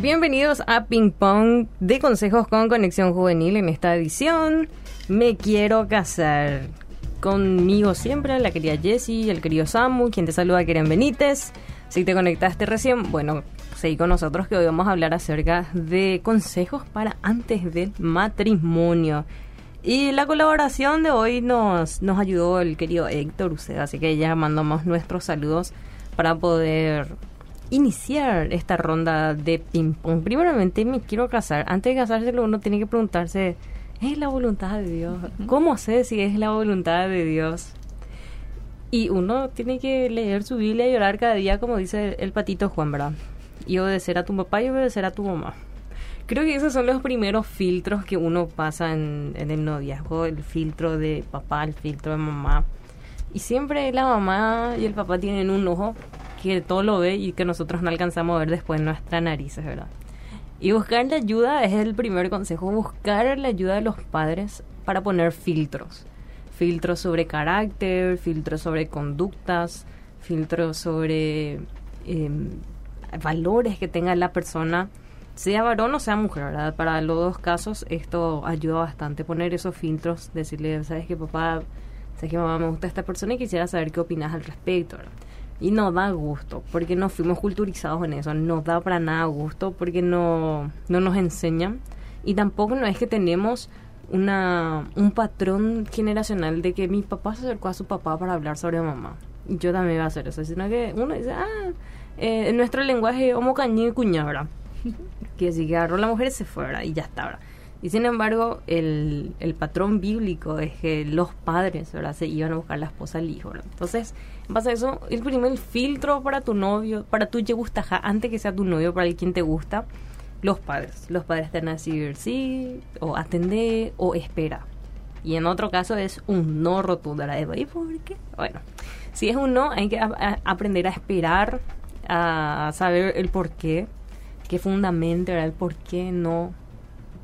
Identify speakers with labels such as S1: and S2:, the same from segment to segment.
S1: Bienvenidos a Ping Pong de Consejos con Conexión Juvenil en esta edición. Me quiero casar. Conmigo siempre la querida Jessie, el querido Samu, quien te saluda, Keren Benítez. Si te conectaste recién, bueno, seguí con nosotros que hoy vamos a hablar acerca de consejos para antes del matrimonio. Y la colaboración de hoy nos, nos ayudó el querido Héctor Uceda, así que ya mandamos nuestros saludos para poder iniciar esta ronda de ping-pong. Primeramente me quiero casar. Antes de casarse uno tiene que preguntarse, ¿es la voluntad de Dios? ¿Cómo sé si es la voluntad de Dios? Y uno tiene que leer su Biblia y llorar cada día, como dice el patito Juan, ¿verdad? Y obedecer a tu papá y obedecer a tu mamá. Creo que esos son los primeros filtros que uno pasa en, en el noviazgo, el filtro de papá, el filtro de mamá. Y siempre la mamá y el papá tienen un ojo que todo lo ve y que nosotros no alcanzamos a ver después en nuestras narices, ¿verdad? Y buscar la ayuda es el primer consejo, buscar la ayuda de los padres para poner filtros. Filtros sobre carácter, filtros sobre conductas, filtros sobre em, valores que tenga la persona, sea varón o sea mujer, ¿verdad? Para los dos casos esto ayuda bastante, poner esos filtros, decirle, ¿sabes qué papá? ¿Sabes qué mamá me gusta esta persona y quisiera saber qué opinas al respecto, ¿verdad? Y no da gusto, porque no fuimos culturizados en eso, no da para nada gusto, porque no, no nos enseñan. Y tampoco no es que tenemos una, un patrón generacional de que mi papá se acercó a su papá para hablar sobre mamá. Yo también voy a hacer eso, sino que uno dice, ah, eh, en nuestro lenguaje, homo cañí y cuñabra. que si que agarró la mujer se fuera y ya está, ¿verdad? Y sin embargo, el, el patrón bíblico es que los padres ¿verdad? se iban a buscar la esposa al hijo. ¿verdad? Entonces, en base a eso, el primer filtro para tu novio, para tu te gusta, antes que sea tu novio, para el quien te gusta, los padres. Los padres te van a decir sí, o atender, o espera. Y en otro caso es un no rotundo. ¿Y por qué? Bueno, si es un no, hay que aprender a esperar, a saber el por qué, qué fundamento, el por qué no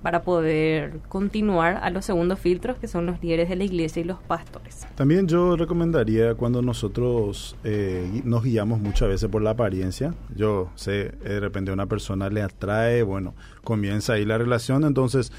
S1: para poder continuar a los segundos filtros que son los líderes de la iglesia y los pastores.
S2: También yo recomendaría cuando nosotros eh, nos guiamos muchas veces por la apariencia, yo sé, de repente una persona le atrae, bueno, comienza ahí la relación, entonces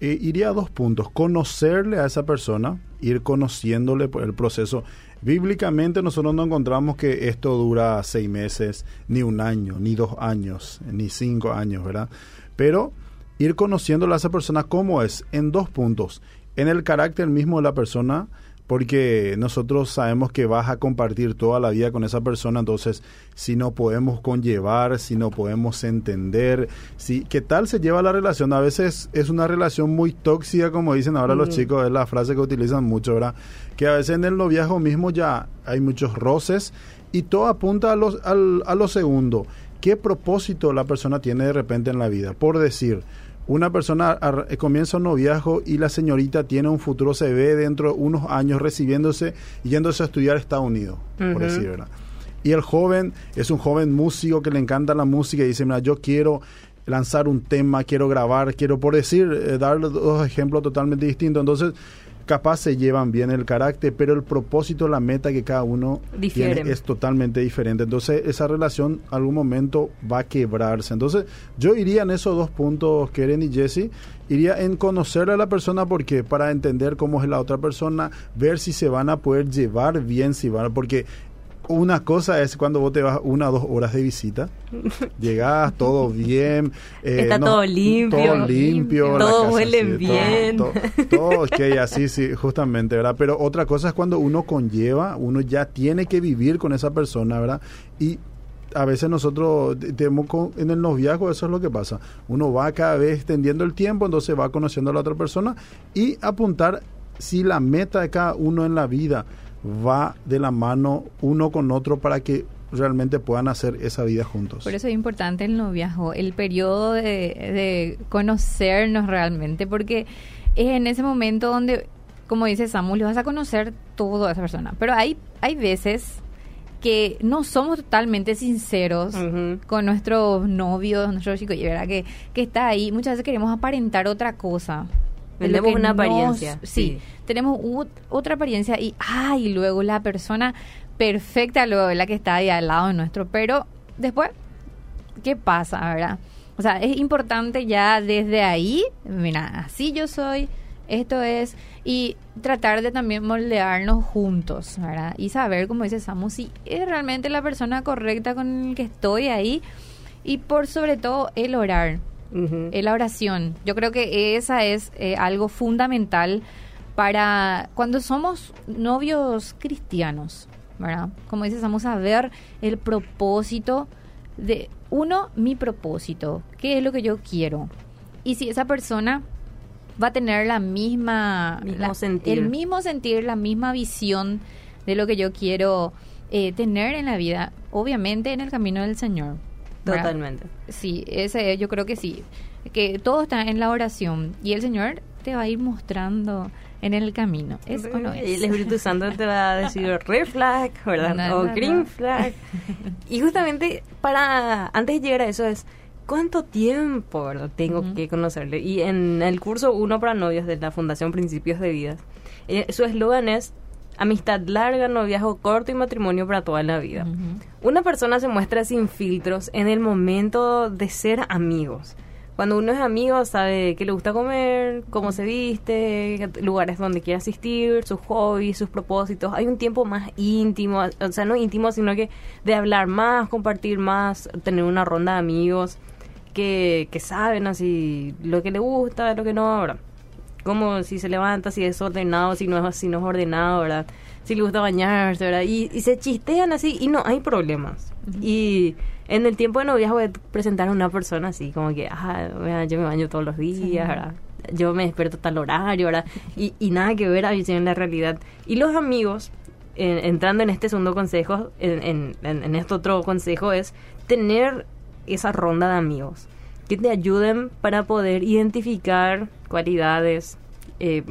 S2: eh, iría a dos puntos, conocerle a esa persona, ir conociéndole por el proceso. Bíblicamente nosotros no encontramos que esto dura seis meses, ni un año, ni dos años, ni cinco años, ¿verdad? Pero ir conociendo a esa persona cómo es en dos puntos. En el carácter mismo de la persona, porque nosotros sabemos que vas a compartir toda la vida con esa persona, entonces si no podemos conllevar, si no podemos entender, si qué tal se lleva la relación, a veces es una relación muy tóxica, como dicen ahora los chicos, es la frase que utilizan mucho, ¿verdad? Que a veces en el noviazgo mismo ya hay muchos roces y todo apunta a, los, a lo segundo, ¿qué propósito la persona tiene de repente en la vida? Por decir, una persona comienza un noviazgo y la señorita tiene un futuro, se ve dentro de unos años recibiéndose y yéndose a estudiar a Estados Unidos, por decir, ¿verdad? Y el joven es un joven músico que le encanta la música y dice, mira, yo quiero lanzar un tema, quiero grabar, quiero, por decir, eh, dar dos ejemplos totalmente distintos. Entonces, capaz se llevan bien el carácter, pero el propósito, la meta que cada uno tiene es totalmente diferente. Entonces, esa relación algún momento va a quebrarse. Entonces, yo iría en esos dos puntos, Keren y Jesse, iría en conocer a la persona porque para entender cómo es la otra persona, ver si se van a poder llevar bien, si van, porque una cosa es cuando vos te vas una o dos horas de visita, llegas todo bien,
S1: eh, está todo limpio,
S2: todo limpio,
S1: todo huele bien,
S2: todo, todo, ok, así sí, justamente, ¿verdad? Pero otra cosa es cuando uno conlleva, uno ya tiene que vivir con esa persona, ¿verdad? Y a veces nosotros tenemos en el noviazgo eso es lo que pasa. Uno va cada vez extendiendo el tiempo, entonces va conociendo a la otra persona y apuntar si la meta de cada uno en la vida va de la mano uno con otro para que realmente puedan hacer esa vida juntos.
S3: Por eso es importante el noviazgo, el periodo de, conocernos realmente, porque es en ese momento donde, como dice Samuel, vas a conocer todo a esa persona. Pero hay, hay veces que no somos totalmente sinceros con nuestros novios, nuestros chicos, y verdad que, que está ahí. Muchas veces queremos aparentar otra cosa.
S1: Tenemos una apariencia.
S3: sí, tenemos otra apariencia y, ay, luego la persona perfecta, luego la que está ahí al lado de nuestro. Pero después, ¿qué pasa, verdad? O sea, es importante ya desde ahí, mira, así yo soy, esto es, y tratar de también moldearnos juntos, ¿verdad? Y saber, como dice Samu, si es realmente la persona correcta con la que estoy ahí, y por sobre todo el orar,
S1: Ujú.
S3: eh, la oración. Yo creo que esa es eh, algo fundamental para cuando somos novios cristianos, ¿verdad? Como dices, vamos a ver el propósito de, uno, mi propósito, qué es lo que yo quiero. Y si esa persona va a tener la misma...
S1: Mismo
S3: la-
S1: sentir.
S3: El mismo sentir, la misma visión de lo que yo quiero eh, tener en la vida, obviamente en el camino del Señor. ¿Verdad?
S1: Totalmente.
S3: Sí, ese yo creo que sí. Que todo está en la oración y el Señor te va a ir mostrando en el camino. ¿Es o no
S1: Y
S3: es?
S1: el Espíritu Santo te va a decir red flag, ¿verdad?
S3: No,
S1: o
S3: no,
S1: green flag. Y justamente para antes de llegar a eso es cuánto tiempo ¿verdad? tengo que conocerle. Y en el curso Uno para Novios de la Fundación Principios de Vida, eh, su eslogan es amistad larga, noviazgo corto y matrimonio para toda la vida. Una persona se muestra sin filtros en el momento de ser amigos. Cuando uno es amigo sabe qué le gusta comer, cómo se viste, lugares donde quiere asistir, sus hobbies, sus propósitos. Hay un tiempo más íntimo, o sea, no íntimo, sino que de hablar más, compartir más, tener una ronda de amigos que, que saben así lo que le gusta, lo que no, ¿verdad? Como si se levanta, si es ordenado, si no es, si no es ordenado, ¿verdad? Si le gusta bañarse, ¿verdad? Y, y se chistean así y no hay problemas. Y en el tiempo de noviazgo de presentar a una persona así, como que, ah, vea, yo me baño todos los días, ¿verdad? Yo me despierto a tal horario, ¿verdad? Y, y nada que ver a en la realidad. Y los amigos, entrando en este segundo consejo, en, en, en- en este otro consejo, es tener esa ronda de amigos que te ayuden para poder identificar cualidades, eh,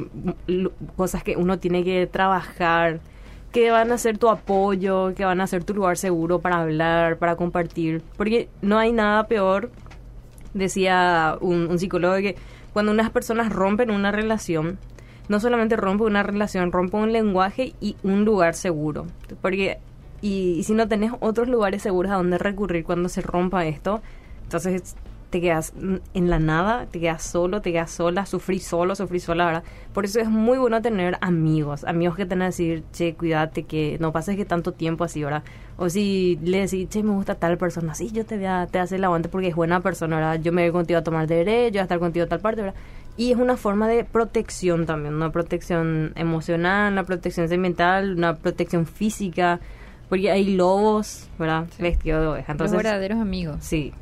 S1: cosas que uno tiene que trabajar, que van a ser tu apoyo, que van a ser tu lugar seguro para hablar, para compartir. Porque no hay nada peor, decía un, un psicólogo, que cuando unas personas rompen una relación, no solamente rompe una relación, rompe un lenguaje y un lugar seguro. Porque, y, y si no tenés otros lugares seguros a donde recurrir cuando se rompa esto, entonces te quedas en la nada, te quedas solo, te quedas sola, sufrí solo, sufrí sola, ¿verdad? Por eso es muy bueno tener amigos, amigos que te van a decir, che, cuídate, que no pases que tanto tiempo así, ¿verdad? O si le decís, che, me gusta tal persona, sí, yo te voy a, te voy a hacer el aguante porque es buena persona, ¿verdad? Yo me voy contigo a tomar derecho, yo voy a estar contigo a tal parte, ¿verdad? Y es una forma de protección también, una protección emocional, una protección sentimental, una protección física, porque hay lobos, ¿verdad? Vestidos de oveja.
S3: Los
S1: Entonces,
S3: verdaderos amigos.
S1: sí,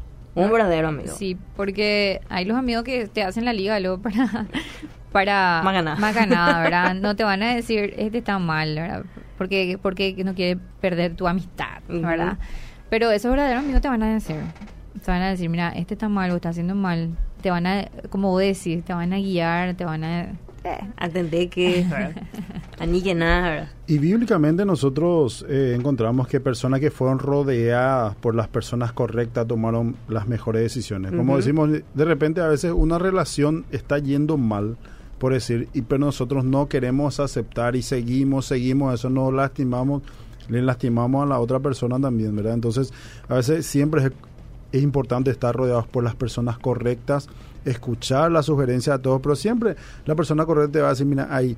S1: un verdadero amigo.
S3: Sí, porque hay los amigos que te hacen la liga luego para para
S1: Más ganar.
S3: más ganar, ¿verdad? No te van a decir, este está mal, ¿verdad? Porque, porque no quiere perder tu amistad. ¿verdad? Pero esos verdaderos amigos te van a decir, te van a decir, mira, este está mal o está haciendo mal. Te van a, como vos decís, te van a guiar, te van a...
S1: Atendé que, a ni que nada.
S2: Y bíblicamente nosotros eh, encontramos que personas que fueron rodeadas por las personas correctas tomaron las mejores decisiones. Como decimos, de repente a veces una relación está yendo mal, por decir, y pero nosotros no queremos aceptar y seguimos, seguimos, eso nos lastimamos, le lastimamos a la otra persona también, ¿verdad? Entonces, a veces siempre es, es importante estar rodeados por las personas correctas, escuchar las sugerencias de todos, pero siempre la persona correcta te va a decir, mira, ahí,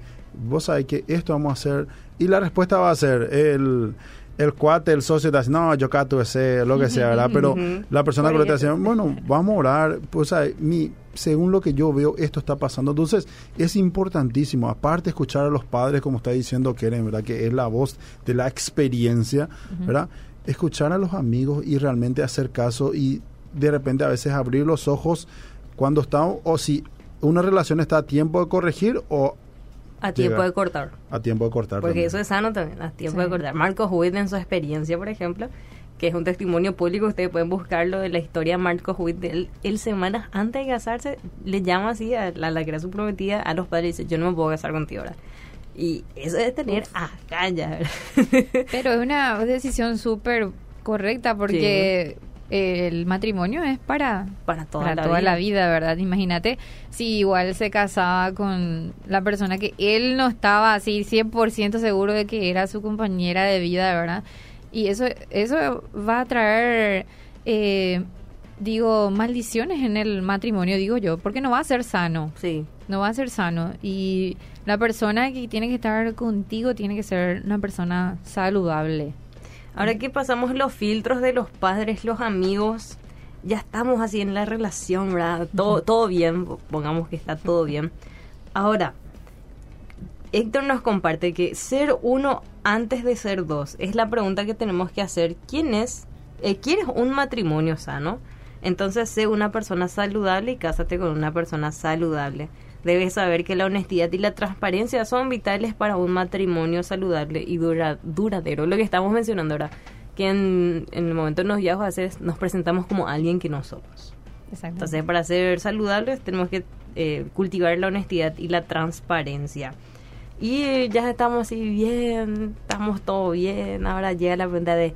S2: vos sabés que esto vamos a hacer, y la respuesta va a ser el... El cuate, el socio te dice, no, yo cato ese, lo que sea, ¿verdad? Pero la persona correcta dice, bueno, vamos a orar, pues, ¿sabes? mi, según lo que yo veo, esto está pasando. Entonces, es importantísimo, aparte escuchar a los padres, como está diciendo Keren, ¿verdad? Que es la voz de la experiencia, ¿verdad? Escuchar a los amigos y realmente hacer caso y de repente a veces abrir los ojos cuando está, o si una relación está a tiempo de corregir o
S1: A tiempo
S2: Llega.
S1: de cortar.
S2: a tiempo de cortar.
S1: Porque
S2: también.
S1: eso es sano también, a tiempo
S3: Sí.
S1: de cortar. Marcos Witt en su experiencia, por ejemplo, que es un testimonio público, ustedes pueden buscarlo de la historia de Marcos Witt. de Él, él semanas antes de casarse le llama así a la, la que era su prometida a los padres y dice, yo no me puedo casar contigo ahora. Y eso es tener agallas, ¿verdad?
S3: Pero es una decisión súper correcta porque el matrimonio es para,
S1: Para toda
S3: para
S1: la
S3: toda
S1: vida.
S3: la vida, ¿verdad? Imagínate si igual se casaba con la persona que él no estaba así 100% seguro de que era su compañera de vida, ¿verdad? Y eso, eso va a traer eh, digo, maldiciones en el matrimonio, digo yo, porque no va a ser sano.
S1: Sí.
S3: No va a ser sano. Y la persona que tiene que estar contigo tiene que ser una persona saludable.
S1: Ahora que pasamos los filtros de los padres, los amigos, ya estamos así en la relación, ¿verdad? Todo, todo bien, pongamos que está todo bien. Ahora, Héctor nos comparte que ser uno antes de ser dos es la pregunta que tenemos que hacer. ¿Quién es? Eh, ¿Quieres un matrimonio sano? Entonces sé una persona saludable y cásate con una persona saludable. Debes saber que la honestidad y la transparencia son vitales para un matrimonio saludable y dura, duradero. Lo que estamos mencionando ahora, que en, el momento de los viajes nos presentamos como alguien que no somos. Entonces, para ser saludables tenemos que eh, cultivar la honestidad y la transparencia. Y ya estamos así bien, estamos todo bien. Ahora llega la pregunta de,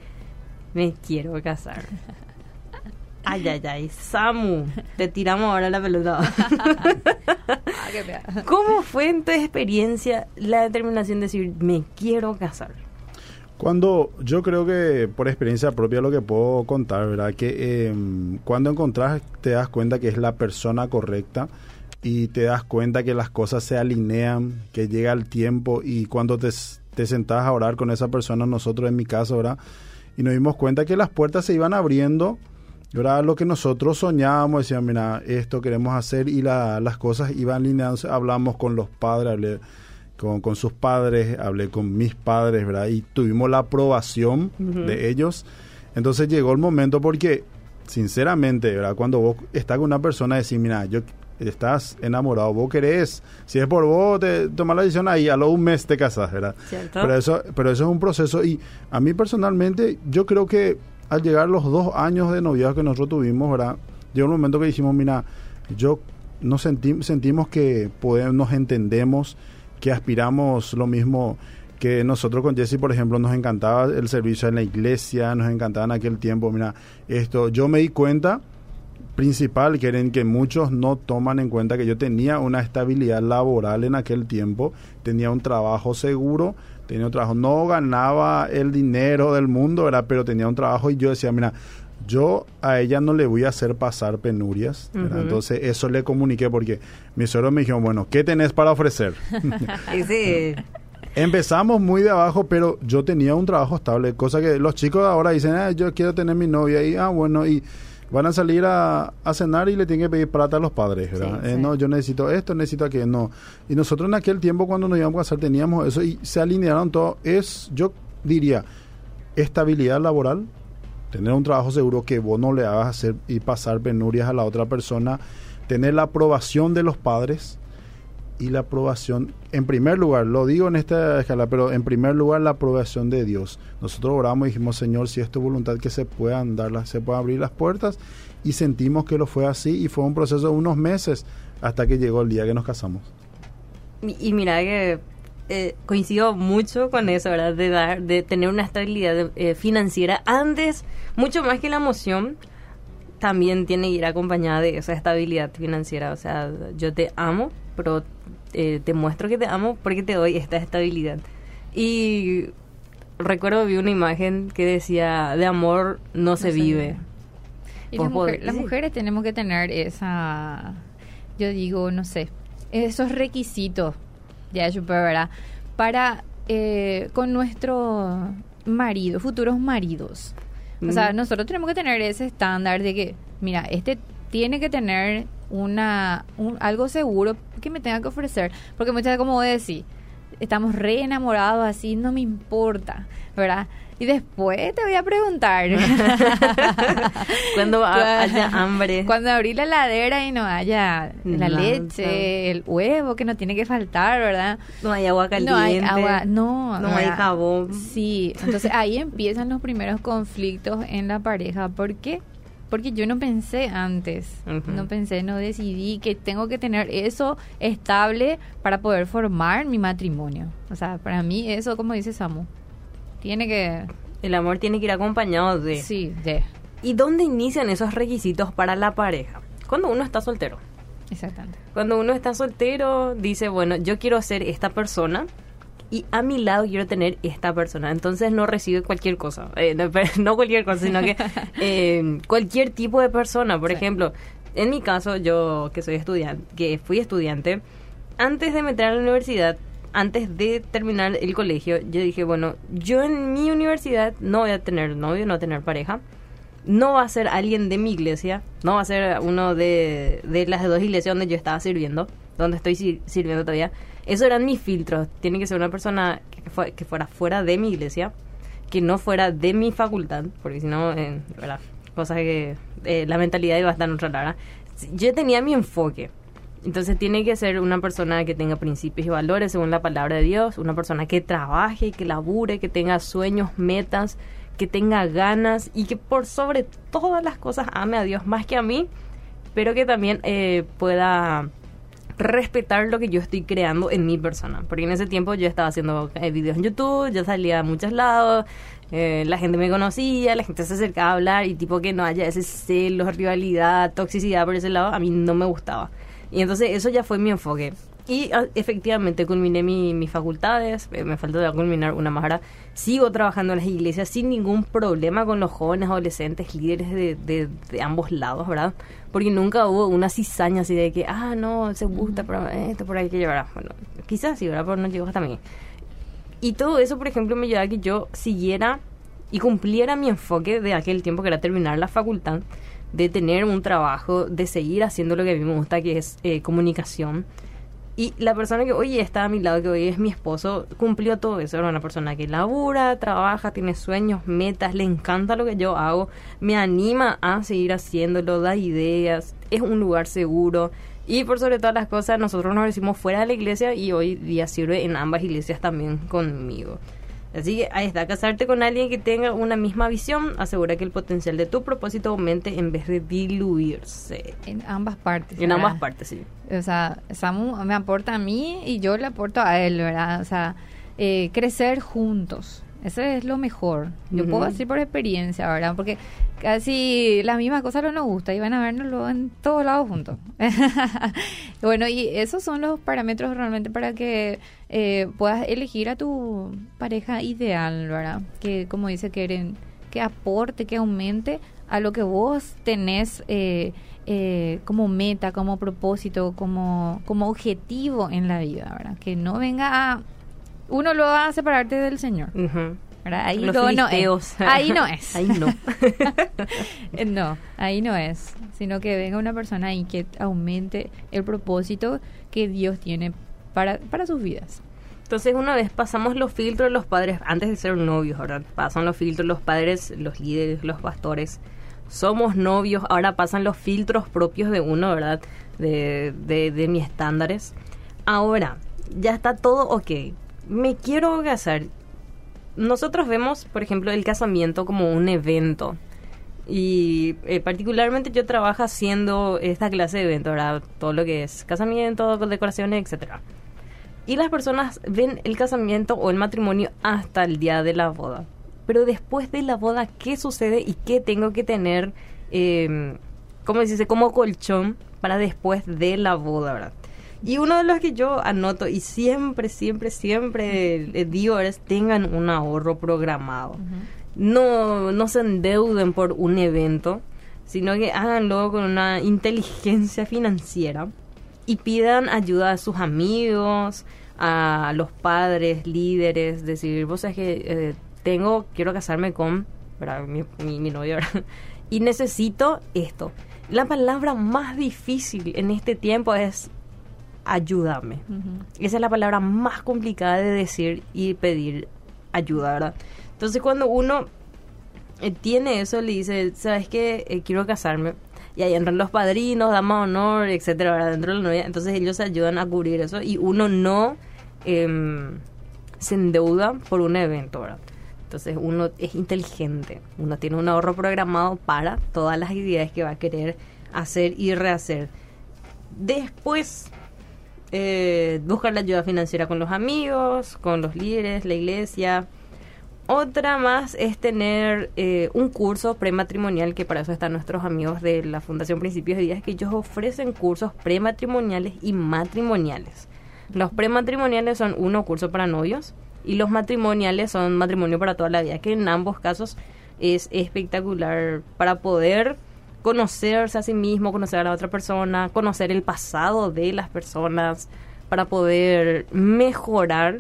S1: me quiero casar. Ay, ay, ay. Samu, te tiramos ahora la pelota. Ah, ¿Cómo fue en tu experiencia la determinación de decir, me quiero casar?
S2: Cuando yo creo que por experiencia propia lo que puedo contar, ¿verdad? Que em, cuando encontrás te das cuenta que es la persona correcta y te das cuenta que las cosas se alinean, que llega el tiempo y cuando te, te sentás a orar con esa persona, nosotros en mi caso, ¿verdad? Y nos dimos cuenta que las puertas se iban abriendo era lo que nosotros soñábamos, decíamos, mira, esto queremos hacer y las cosas iban alineándose. Hablamos con los padres, hablé con, con, sus padres, hablé con mis padres, ¿verdad? Y tuvimos la aprobación de ellos. Entonces llegó el momento porque, sinceramente, ¿verdad? Cuando vos estás con una persona, decís, mira, yo estás enamorado, vos querés, si es por vos, te tomas la decisión ahí, a lo un mes te casas, ¿verdad? Pero eso, pero eso es un proceso y a mí personalmente, yo creo que al llegar los dos años de noviazgo que nosotros tuvimos, ¿verdad? Llegó un momento que dijimos, mira, yo nos sentimos que podemos, nos entendemos, que aspiramos lo mismo que nosotros con Jesse, por ejemplo, nos encantaba el servicio en la iglesia, nos encantaba en aquel tiempo, mira, esto, yo me di cuenta principal que que muchos no toman en cuenta que yo tenía una estabilidad laboral en aquel tiempo, tenía un trabajo seguro, tenía un trabajo, no ganaba el dinero del mundo, ¿verdad? pero tenía un trabajo y yo decía, mira, yo a ella no le voy a hacer pasar penurias. Entonces eso le comuniqué porque mi suegro me dijo, bueno, ¿qué tenés para ofrecer?
S1: sí.
S2: Empezamos muy de abajo, pero yo tenía un trabajo estable, cosa que los chicos ahora dicen, ah, yo quiero tener mi novia y, ah, bueno, y van a salir a, cenar y le tienen que pedir plata a los padres, ¿verdad? Eh, no, yo necesito esto, necesito aquello, no. Y nosotros en aquel tiempo cuando nos íbamos a casar teníamos eso y se alinearon todo. Es, yo diría, estabilidad laboral, tener un trabajo seguro que vos no le hagas hacer y pasar penurias a la otra persona, tener la aprobación de los padres, y la aprobación, en primer lugar, lo digo en esta escala, pero en primer lugar la aprobación de Dios. Nosotros oramos y dijimos, Señor, si es tu voluntad que se puedan dar, se puedan abrir las puertas, y sentimos que lo fue así, y fue un proceso de unos meses hasta que llegó el día que nos casamos.
S1: Y, mira que eh, coincido mucho con eso, ¿verdad? De, dar, de tener una estabilidad eh, financiera antes, mucho más que la emoción, también tiene que ir acompañada de esa estabilidad financiera. O sea, yo te amo, pero eh, te muestro que te amo porque te doy esta estabilidad. Y recuerdo vi una imagen que decía, de amor no, se, vive.
S3: Y las mujeres tenemos que tener esa, yo digo, no sé, esos requisitos, ya ¿verdad? Para eh, con nuestro marido, futuros maridos. O sea, nosotros tenemos que tener ese estándar de que, mira, este tiene que tener una algo seguro que me tenga que ofrecer. Porque muchas veces, como decís, estamos re enamorados así, no me importa, ¿verdad? Y después te voy a preguntar.
S1: cuando haya hambre.
S3: Cuando abrí la heladera y no haya la leche, el huevo que no tiene que faltar, ¿verdad?
S1: No hay agua caliente.
S3: No hay agua, no.
S1: No hay jabón.
S3: Sí, entonces ahí empiezan los primeros conflictos en la pareja. ¿Por qué? Porque yo no pensé antes, no pensé, no decidí que tengo que tener eso estable para poder formar mi matrimonio. O sea, para mí eso, como dice Samu, tiene que...
S1: El amor tiene que ir acompañado de...
S3: Sí, de...
S1: ¿Y dónde inician esos requisitos para la pareja? Cuando uno está soltero.
S3: Exactamente.
S1: Cuando uno está soltero, dice, bueno, yo quiero ser esta persona y a mi lado quiero tener esta persona. Entonces no recibe cualquier cosa, eh, no, no, cualquier cosa, sino que eh, cualquier tipo de persona. Por ejemplo, en mi caso, yo que soy estudiante, que fui estudiante, antes de meter a la universidad, antes de terminar el colegio, yo dije, bueno, yo en mi universidad no voy a tener novio, no voy a tener pareja. No va a ser alguien de mi iglesia, no va a ser uno de, de las dos iglesias donde yo estaba sirviendo, donde estoy sirviendo todavía. Esos eran mis filtros. Tiene que ser una persona que, que fuera fuera de mi iglesia, que no fuera de mi facultad, porque si no, eh. Cosas que eh, la mentalidad iba a estar en otra lara. Yo tenía mi enfoque entonces tiene que ser una persona que tenga principios y valores según la palabra de Dios, una persona que trabaje, que labure, que tenga sueños, metas, que tenga ganas y que por sobre todas las cosas ame a Dios más que a mí, pero que también eh, pueda respetar lo que yo estoy creando en mi persona. Porque en ese tiempo yo estaba haciendo eh, videos en YouTube, yo salía a muchos lados, eh, la gente me conocía, la gente se acercaba a hablar y tipo que no haya ese celo, rivalidad, toxicidad por ese lado, a mí no me gustaba. Y entonces eso ya fue mi enfoque. Y ah, efectivamente culminé mis facultades, eh, me faltó culminar una más ahora. Sigo trabajando en las iglesias sin ningún problema con los jóvenes, adolescentes, líderes de, de, ambos lados, ¿verdad? Porque nunca hubo una cizaña así de que, ah, no, se gusta, pero esto por ahí que llevará. Bueno, quizás sí, ¿verdad? Pero no llegó hasta mí. Y todo eso, por ejemplo, me llevaba a que yo siguiera y cumpliera mi enfoque de aquel tiempo que era terminar la facultad de tener un trabajo, de seguir haciendo lo que a mí me gusta, que es eh, comunicación. Y la persona que hoy está a mi lado, que hoy es mi esposo, cumplió todo eso. Era una persona que labura, trabaja, tiene sueños, metas, le encanta lo que yo hago, me anima a seguir haciéndolo, da ideas, es un lugar seguro. Y por sobre todas las cosas, nosotros nos decimos fuera de la iglesia y hoy día sirve en ambas iglesias también conmigo. Así que ahí está, casarte con alguien que tenga una misma visión asegura que el potencial de tu propósito aumente en vez de diluirse.
S3: En ambas partes.
S1: En ambas partes, sí.
S3: O sea, Samu me aporta a mí y yo le aporto a él, ¿verdad? O sea, eh, crecer juntos. Eso es lo mejor. Yo puedo decir por experiencia, ¿verdad? Porque casi las mismas cosas no nos gusta y van a vernoslo en todos lados juntos. bueno, y esos son los parámetros realmente para que eh, puedas elegir a tu pareja ideal, ¿verdad? Que, como dice Keren, que aporte, que aumente a lo que vos tenés eh, eh, como meta, como propósito, como, como objetivo en la vida, ¿verdad? Que no venga a uno lo va a separarte del Señor. Ahí no, es. Ahí no es.
S1: ahí no.
S3: no, ahí no es. Sino que venga una persona ahí que aumente el propósito que Dios tiene para, para sus vidas.
S1: Entonces, una vez pasamos los filtros los padres, antes de ser novios, ¿verdad? Pasan los filtros los padres, los líderes, los pastores. Somos novios, ahora pasan los filtros propios de uno, ¿verdad? De, de, de mis estándares. Ahora, ya está todo ok me quiero casar. Nosotros vemos, por ejemplo, el casamiento como un evento. Y eh, particularmente yo trabajo haciendo esta clase de evento, ¿verdad? Todo lo que es casamiento, decoraciones, etcétera. Y las personas ven el casamiento o el matrimonio hasta el día de la boda. Pero después de la boda, ¿qué sucede y qué tengo que tener, eh, como dice, como colchón para después de la boda, ¿verdad? Y uno de los que yo anoto y siempre, siempre, siempre digo es tengan un ahorro programado. No, no se endeuden por un evento, sino que háganlo con una inteligencia financiera y pidan ayuda a sus amigos, a los padres, líderes, decir, vos sabés que eh, tengo, quiero casarme con Mi, mi, mi novio, y necesito esto. La palabra más difícil en este tiempo es ayúdame. Esa es la palabra más complicada de decir y pedir ayuda, ¿verdad? Entonces cuando uno eh, tiene eso, le dice, ¿sabes qué? Eh, quiero casarme. Y ahí entran los padrinos, damas honor, etcétera, ¿verdad? Dentro de la novia. Entonces ellos ayudan a cubrir eso y uno no em, se endeuda por un evento, ¿verdad? Entonces uno es inteligente, uno tiene un ahorro programado para todas las ideas que va a querer hacer y rehacer. Después eh, buscar la ayuda financiera con los amigos, con los líderes, la iglesia. Otra más es tener eh, un curso prematrimonial, que para eso están nuestros amigos de la Fundación Principios de Días, que ellos ofrecen cursos prematrimoniales y matrimoniales. Los prematrimoniales son uno curso para novios y los matrimoniales son matrimonio para toda la vida, que en ambos casos es espectacular para poder conocerse a sí mismo, conocer a la otra persona, conocer el pasado de las personas, para poder mejorar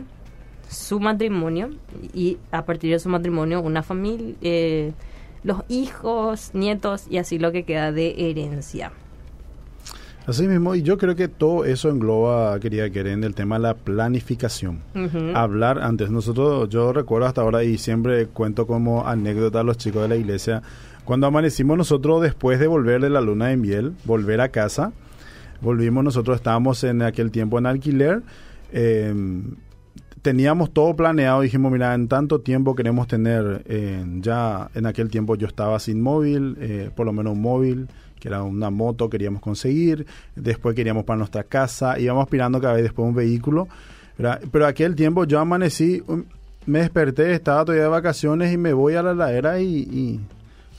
S1: su matrimonio y a partir de su matrimonio una familia, eh, los hijos, nietos y así lo que queda de herencia.
S2: Así mismo, y yo creo que todo eso engloba, quería querer, en el tema de la planificación. Hablar antes. Nosotros, yo recuerdo hasta ahora y siempre cuento como anécdota a los chicos de la iglesia, cuando amanecimos nosotros después de volver de la luna de miel, volver a casa, volvimos, nosotros estábamos en aquel tiempo en alquiler, eh, teníamos todo planeado, dijimos, mira, en tanto tiempo queremos tener, ya en aquel tiempo yo estaba sin móvil, eh, por lo menos un móvil, que era una moto, queríamos conseguir, después queríamos para nuestra casa, íbamos aspirando cada vez después un vehículo, pero aquel tiempo yo amanecí, um, me desperté, estaba todavía de vacaciones y me voy a la ladera y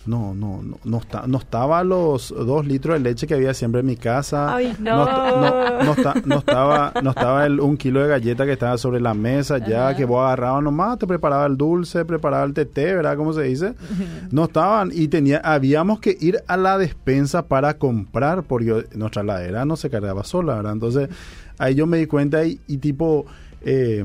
S2: no, no, no, no, está, no estaba los dos litros de leche que había siempre en mi casa.
S1: Ay, no.
S2: No, no, estaba, no estaba el, un kilo de galleta que estaba sobre la mesa ya, que vos agarrabas nomás, te preparaba el dulce, preparaba el teté, ¿verdad? ¿Cómo se dice? No estaban y tenía, habíamos que ir a la despensa para comprar porque nuestra ladera no se cargaba sola, ¿verdad? Entonces ahí yo me di cuenta y, y tipo... Eh,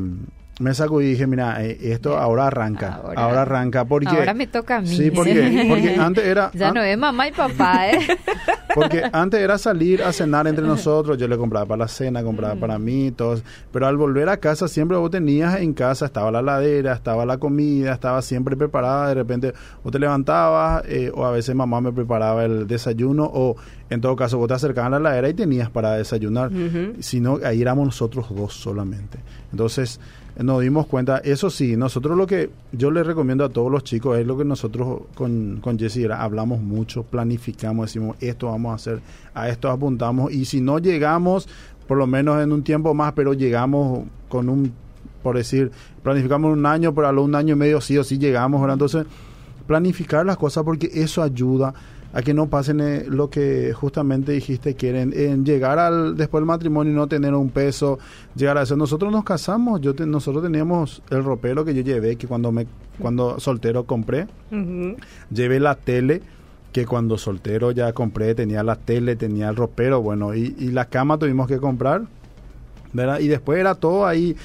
S2: me saco y dije, mira, eh, esto ahora arranca, ahora, arranca, porque...
S3: Ahora me toca a mí.
S2: Sí, porque, porque antes era...
S3: ya no es mamá y papá, ¿eh?
S2: porque antes era salir a cenar entre nosotros, yo le compraba para la cena, compraba mm. para mí, todos, pero al volver a casa siempre vos tenías en casa, estaba la ladera, estaba la comida, estaba siempre preparada, de repente vos te levantabas, eh, o a veces mamá me preparaba el desayuno, o en todo caso vos te acercabas a la ladera y tenías para desayunar, sino ahí éramos nosotros dos solamente. Entonces nos dimos cuenta, eso sí, nosotros lo que yo les recomiendo a todos los chicos es lo que nosotros con, con Jessy hablamos mucho, planificamos, decimos esto vamos a hacer, a esto apuntamos y si no llegamos, por lo menos en un tiempo más, pero llegamos con un, por decir, planificamos un año, pero a lo un año y medio sí o sí llegamos, entonces planificar las cosas porque eso ayuda a que no pasen eh, lo que justamente dijiste, quieren en llegar al después del matrimonio y no tener un peso, llegar a eso. Nosotros nos casamos, yo nosotros teníamos el ropero que yo llevé, que cuando me cuando soltero compré, llevé la tele que cuando soltero ya compré, tenía la tele, tenía el ropero, bueno, y, y la cama tuvimos que comprar, ¿verdad? Y después era todo ahí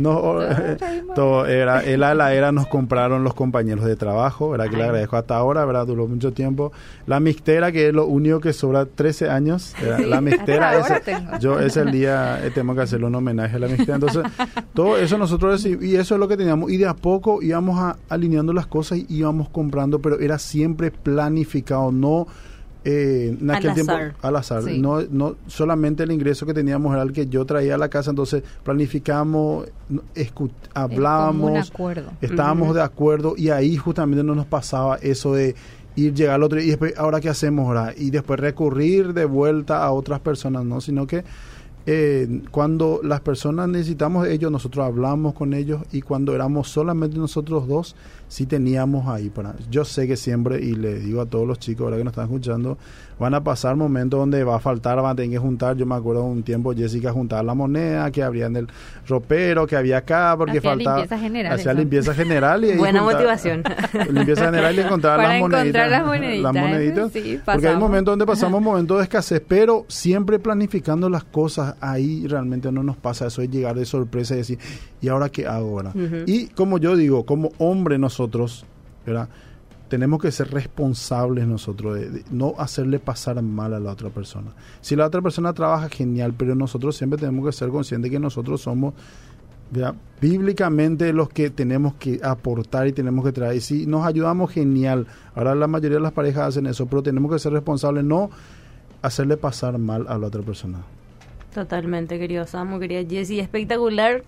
S2: no, todo era, el ala era nos compraron los compañeros de trabajo, ¿verdad? Que le agradezco hasta ahora, ¿verdad? Duró mucho tiempo. La mixtera, que es lo único que sobra 13 años. La mixtera, ese, yo ese el día eh, tengo que hacerle un homenaje a la mixtera. Entonces, todo eso nosotros, y eso es lo que teníamos. Y de a poco íbamos alineando las cosas y íbamos comprando, pero era siempre planificado, no eh, en aquel al tiempo azar. al azar. No, no solamente el ingreso que teníamos era el que yo traía a la casa, entonces planificamos, hablábamos, estábamos de acuerdo y ahí justamente no nos pasaba eso de ir llegar al otro y después ahora qué hacemos ahora y después recurrir de vuelta a otras personas, no, sino que eh, cuando las personas necesitamos de ellos, nosotros hablamos con ellos y cuando éramos solamente nosotros dos, sí teníamos ahí para... Yo sé que siempre, y le digo a todos los chicos ahora que nos están escuchando, van a pasar momentos donde va a faltar, van a tener que juntar. Yo me acuerdo un tiempo Jessica juntaba la moneda que había en el ropero, que había acá, porque faltaba.
S3: Limpieza general,
S2: hacía limpieza general. Y
S1: Buena motivación.
S2: limpieza general y encontraba
S3: las
S2: moneditas.
S3: las moneditas.
S2: Las moneditas porque hay momentos donde pasamos momentos de escasez, pero siempre planificando las cosas, ahí realmente no nos pasa eso de llegar de sorpresa y decir, ¿y ahora qué hago ahora? Y como yo digo, como hombre nosotros, ¿verdad? tenemos que ser responsables nosotros de, no hacerle pasar mal a la otra persona. Si la otra persona trabaja genial, pero nosotros siempre tenemos que ser conscientes que nosotros somos bíblicamente los que tenemos que aportar y tenemos que traer. Y si nos ayudamos genial, ahora la mayoría de las parejas hacen eso, pero tenemos que ser responsables, no hacerle pasar mal a la otra persona.
S1: Totalmente, querido Samu, querida Jessie, espectacular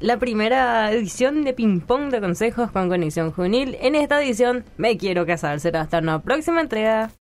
S1: la primera edición de Ping Pong de Consejos con Conexión Juvenil. En esta edición me quiero casar. Será hasta una próxima entrega.